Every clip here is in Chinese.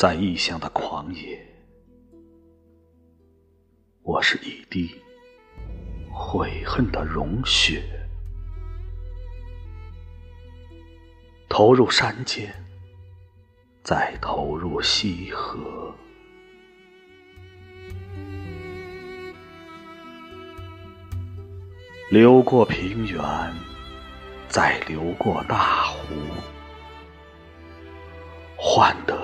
在异乡的狂野，我是一滴悔恨的融雪，投入山间，再投入溪河，流过平原，再流过大湖，换得。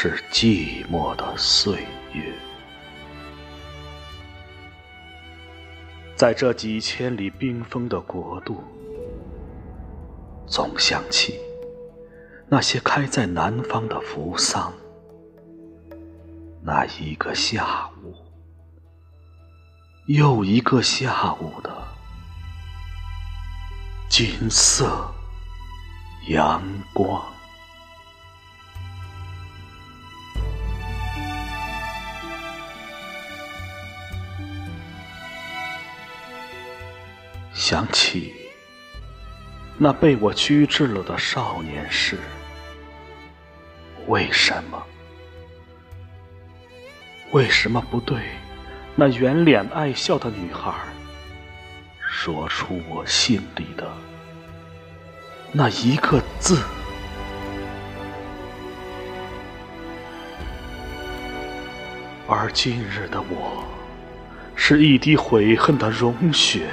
是寂寞的岁月，在这几千里冰封的国度，总想起那些开在南方的扶桑，那一个下午，又一个下午的金色阳光。想起那被我拘制了的少年时，为什么？为什么不对那圆脸爱笑的女孩说出我心里的那一个字？而今日的我，是一滴悔恨的融雪。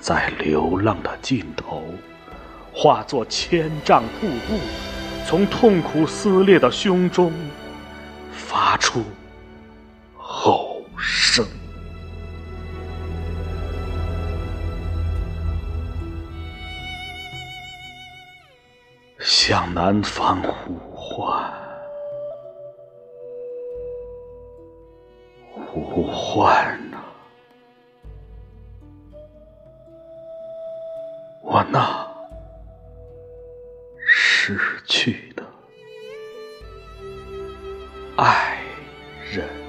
在流浪的尽头，化作千丈瀑布，从痛苦撕裂的胸中发出吼声，向南方呼唤，呼唤。我那失去的爱人。